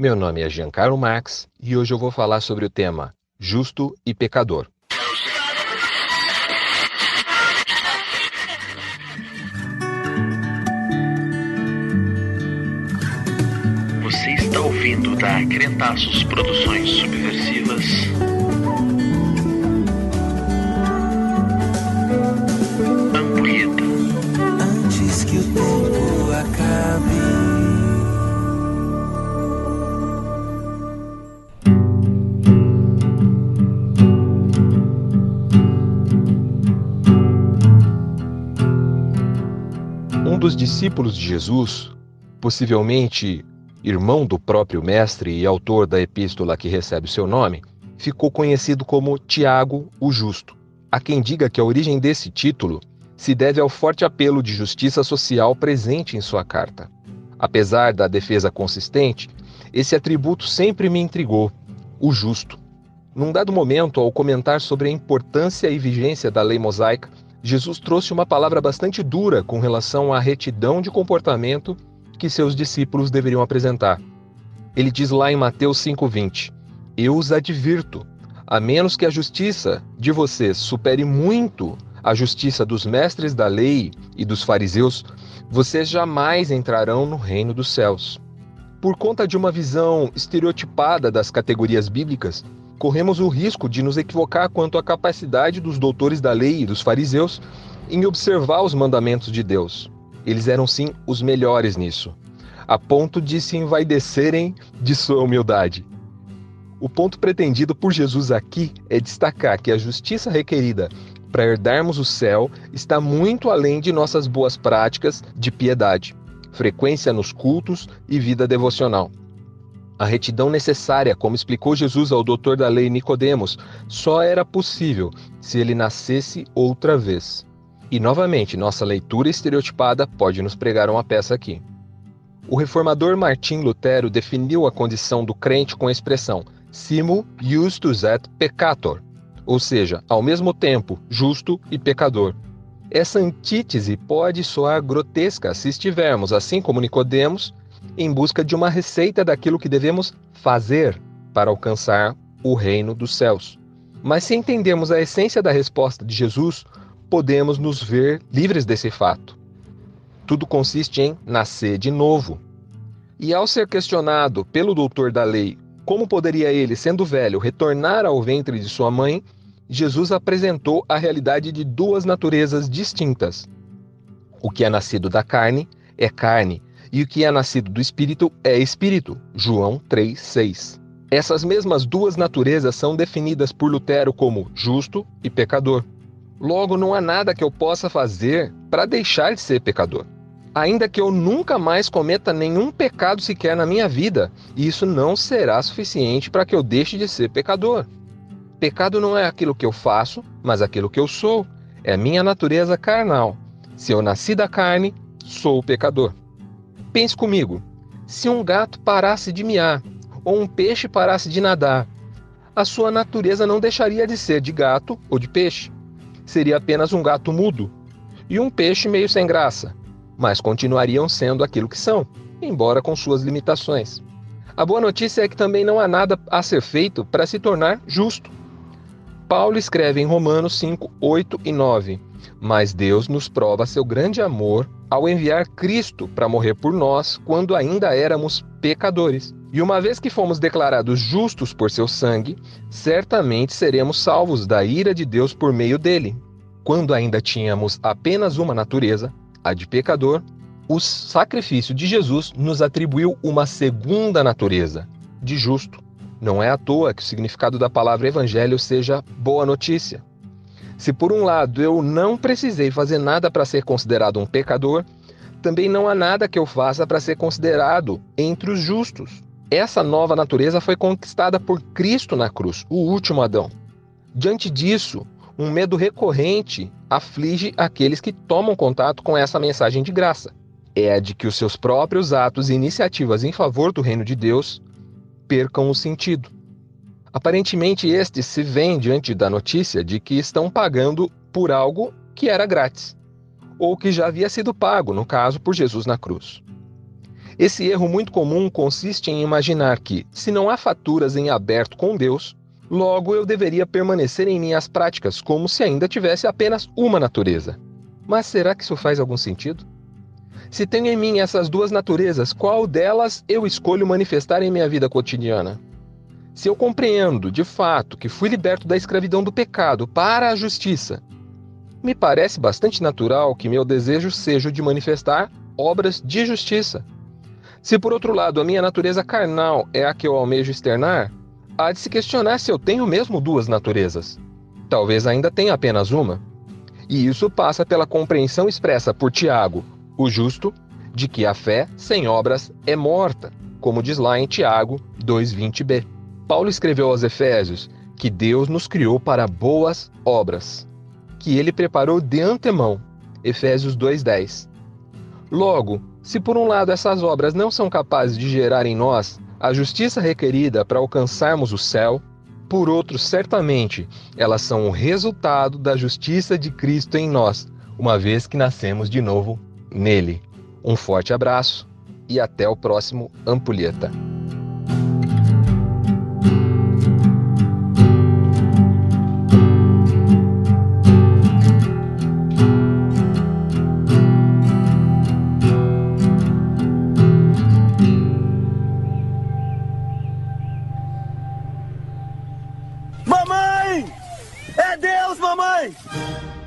Meu nome é Giancarlo Marx e hoje eu vou falar sobre o tema Justo e Pecador. Você está ouvindo da Crentaços Produções Subversivas. Dos discípulos de Jesus, possivelmente irmão do próprio mestre e autor da epístola que recebe seu nome, ficou conhecido como Tiago o Justo. Há quem diga que a origem desse título se deve ao forte apelo de justiça social presente em sua carta. Apesar da defesa consistente, esse atributo sempre me intrigou: o justo. Num dado momento, ao comentar sobre a importância e vigência da lei mosaica, Jesus trouxe uma palavra bastante dura com relação à retidão de comportamento que seus discípulos deveriam apresentar. Ele diz lá em Mateus 5,20: Eu os advirto, a menos que a justiça de vocês supere muito a justiça dos mestres da lei e dos fariseus, vocês jamais entrarão no reino dos céus. Por conta de uma visão estereotipada das categorias bíblicas, corremos o risco de nos equivocar quanto à capacidade dos doutores da lei e dos fariseus em observar os mandamentos de Deus. Eles eram sim os melhores nisso, a ponto de se envaidecerem de sua humildade. O ponto pretendido por Jesus aqui é destacar que a justiça requerida para herdarmos o céu está muito além de nossas boas práticas de piedade, frequência nos cultos e vida devocional. A retidão necessária, como explicou Jesus ao doutor da lei Nicodemos, só era possível se ele nascesse outra vez. E novamente, nossa leitura estereotipada pode nos pregar uma peça aqui. O reformador Martim Lutero definiu a condição do crente com a expressão simul justus et peccator, ou seja, ao mesmo tempo justo e pecador. Essa antítese pode soar grotesca se estivermos, assim como Nicodemos, em busca de uma receita daquilo que devemos fazer para alcançar o reino dos céus. Mas se entendermos a essência da resposta de Jesus, podemos nos ver livres desse fato. Tudo consiste em nascer de novo. E ao ser questionado pelo doutor da lei como poderia ele, sendo velho, retornar ao ventre de sua mãe, Jesus apresentou a realidade de duas naturezas distintas. O que é nascido da carne é carne, e o que é nascido do espírito é espírito. João 3:6. Essas mesmas duas naturezas são definidas por Lutero como justo e pecador. Logo, não há nada que eu possa fazer para deixar de ser pecador. Ainda que eu nunca mais cometa nenhum pecado sequer na minha vida, isso não será suficiente para que eu deixe de ser pecador. Pecado não é aquilo que eu faço, mas aquilo que eu sou. É minha natureza carnal. Se eu nasci da carne, sou pecador. Pense comigo: se um gato parasse de miar ou um peixe parasse de nadar, a sua natureza não deixaria de ser de gato ou de peixe. Seria apenas um gato mudo e um peixe meio sem graça, mas continuariam sendo aquilo que são, embora com suas limitações. A boa notícia é que também não há nada a ser feito para se tornar justo. Paulo escreve em Romanos 5, 8 e 9: Mas Deus nos prova seu grande amor ao enviar Cristo para morrer por nós quando ainda éramos pecadores. E uma vez que fomos declarados justos por seu sangue, certamente seremos salvos da ira de Deus por meio dele. Quando ainda tínhamos apenas uma natureza, a de pecador, o sacrifício de Jesus nos atribuiu uma segunda natureza, de justo. Não é à toa que o significado da palavra evangelho seja boa notícia. Se por um lado eu não precisei fazer nada para ser considerado um pecador, também não há nada que eu faça para ser considerado entre os justos. Essa nova natureza foi conquistada por Cristo na cruz, o último Adão. Diante disso, um medo recorrente aflige aqueles que tomam contato com essa mensagem de graça. É a de que os seus próprios atos e iniciativas em favor do reino de Deus percam o sentido. Aparentemente, estes se veem diante da notícia de que estão pagando por algo que era grátis, ou que já havia sido pago, no caso, por Jesus na cruz. Esse erro muito comum consiste em imaginar que, se não há faturas em aberto com Deus, logo eu deveria permanecer em minhas práticas como se ainda tivesse apenas uma natureza. Mas será que isso faz algum sentido? Se tenho em mim essas duas naturezas, qual delas eu escolho manifestar em minha vida cotidiana? Se eu compreendo, de fato, que fui liberto da escravidão do pecado para a justiça, me parece bastante natural que meu desejo seja de manifestar obras de justiça. Se por outro lado a minha natureza carnal é a que eu almejo externar, há de se questionar se eu tenho mesmo duas naturezas. Talvez ainda tenha apenas uma. E isso passa pela compreensão expressa por Tiago, o justo, de que a fé sem obras é morta, como diz lá em Tiago 2:20b. Paulo escreveu aos Efésios que Deus nos criou para boas obras, que ele preparou de antemão. Efésios 2:10. Logo, se por um lado essas obras não são capazes de gerar em nós a justiça requerida para alcançarmos o céu, por outro, certamente, elas são o resultado da justiça de Cristo em nós, uma vez que nascemos de novo nele. Um forte abraço e até o próximo Ampulheta. Mamãe! É Deus, mamãe!